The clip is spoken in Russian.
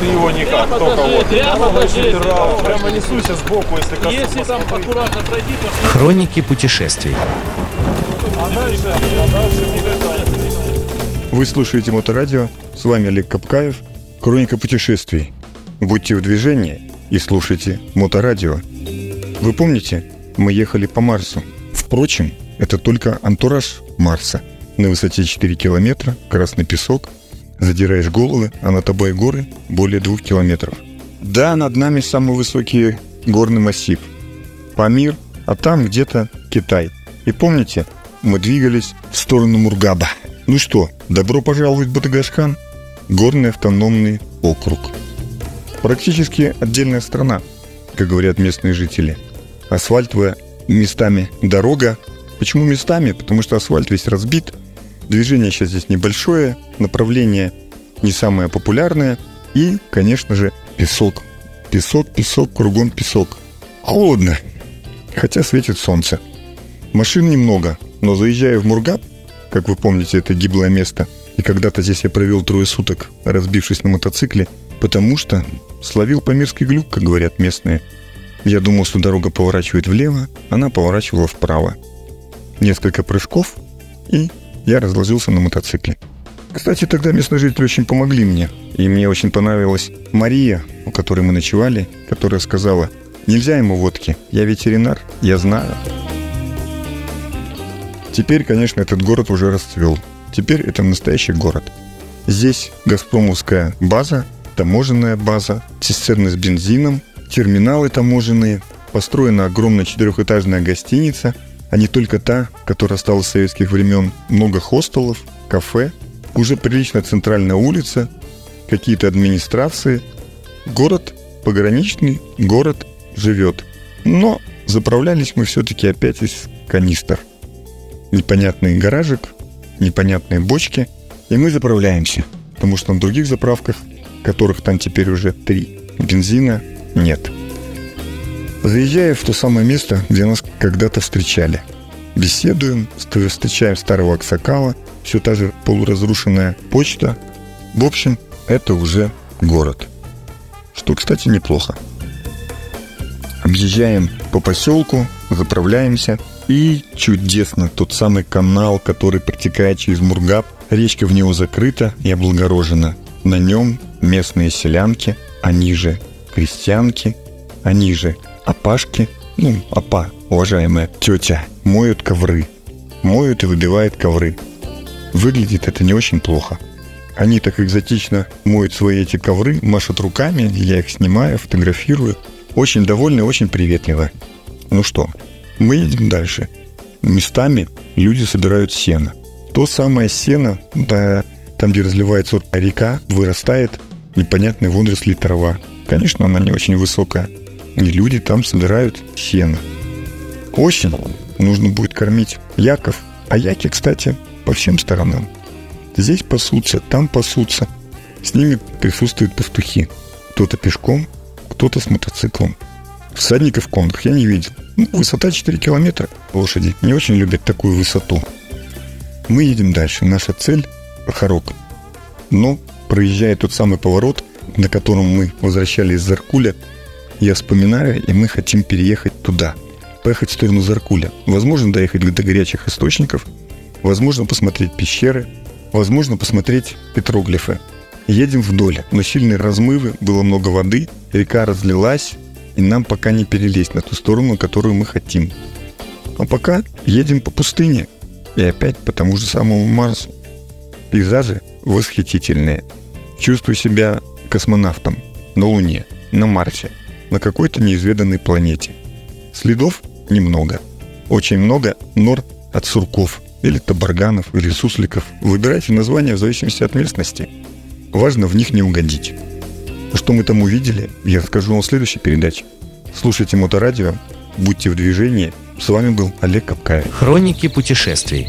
Ты его никак, только вот. прямо несуйся сбоку, если коснусь. Если там аккуратно пройди, то Хроники путешествий. Вы слушаете Моторадио, с вами Олег Капкаев, Хроника путешествий. Будьте в движении и слушайте Моторадио. Вы помните, мы ехали по Марсу. Впрочем, это только антураж Марса. На высоте 4 километра, красный песок, задираешь головы, а над тобой горы более двух километров. Да, над нами самый высокий горный массив. Памир, а там где-то Китай. И помните, мы двигались в сторону Мургаба. Ну что, добро пожаловать в Батагашкан, горный автономный округ. Практически отдельная страна, как говорят местные жители. Асфальтовая местами дорога. Почему местами? Потому что асфальт весь разбит. Движение сейчас здесь небольшое, направление не самое популярное. И, конечно же, песок. Песок, песок, кругом песок. Холодно, хотя светит солнце. Машин немного, но заезжая в Мургаб, как вы помните, это гиблое место, и когда-то здесь я провел трое суток, разбившись на мотоцикле, потому что словил памирский глюк, как говорят местные. Я думал, что дорога поворачивает влево, она поворачивала вправо. Несколько прыжков, и я разложился на мотоцикле. Кстати, тогда местные жители очень помогли мне. И мне очень понравилась Мария, у которой мы ночевали, которая сказала, нельзя ему водки, я ветеринар, я знаю. Теперь, конечно, этот город уже расцвел. Теперь это настоящий город. Здесь Газпромовская база, таможенная база, цистерны с бензином, терминалы таможенные, построена огромная четырехэтажная гостиница, а не только та, которая осталась с советских времен. Много хостелов, кафе, уже приличная центральная улица, какие-то администрации. Город пограничный, город живет. Но заправлялись мы все-таки опять из канистр. Непонятный гаражик, непонятные бочки, и мы заправляемся. Потому что на других заправках, которых там теперь уже три, бензина нет. Заезжая в то самое место, где нас когда-то встречали. Беседуем, ст- встречаем старого Аксакала, все та же полуразрушенная почта. В общем, это уже город. Что, кстати, неплохо. Объезжаем по поселку, заправляемся. И чудесно, тот самый канал, который протекает через Мургаб. Речка в него закрыта и облагорожена. На нем местные селянки, они же крестьянки, они же опашки, ну, опа, уважаемая тетя, моют ковры. Моют и выбивают ковры. Выглядит это не очень плохо. Они так экзотично моют свои эти ковры, машут руками, я их снимаю, фотографирую. Очень довольны, очень приветливо. Ну что, мы едем дальше. Местами люди собирают сено. То самое сено, да, там, где разливается река, вырастает непонятной водоросли трава. Конечно, она не очень высокая. И люди там собирают сено. Осень нужно будет кормить яков. А яки, кстати, по всем сторонам. Здесь пасутся, там пасутся. С ними присутствуют пастухи. Кто-то пешком, кто-то с мотоциклом. Всадников в конках я не видел. Ну, высота 4 километра. Лошади не очень любят такую высоту. Мы едем дальше. Наша цель – Харок. Но, проезжая тот самый поворот, на котором мы возвращались из Заркуля, я вспоминаю, и мы хотим переехать туда. Поехать в сторону Заркуля. Возможно, доехать до горячих источников. Возможно, посмотреть пещеры. Возможно, посмотреть петроглифы. Едем вдоль, но сильные размывы, было много воды, река разлилась, и нам пока не перелезть на ту сторону, которую мы хотим. А пока едем по пустыне, и опять по тому же самому Марсу. Пейзажи восхитительные. Чувствую себя космонавтом на Луне, на Марсе, на какой-то неизведанной планете. Следов немного. Очень много нор от сурков, или табарганов, или сусликов. Выбирайте название в зависимости от местности. Важно в них не угодить. Что мы там увидели, я расскажу вам в следующей передаче. Слушайте Моторадио, будьте в движении. С вами был Олег Капкаев. Хроники путешествий.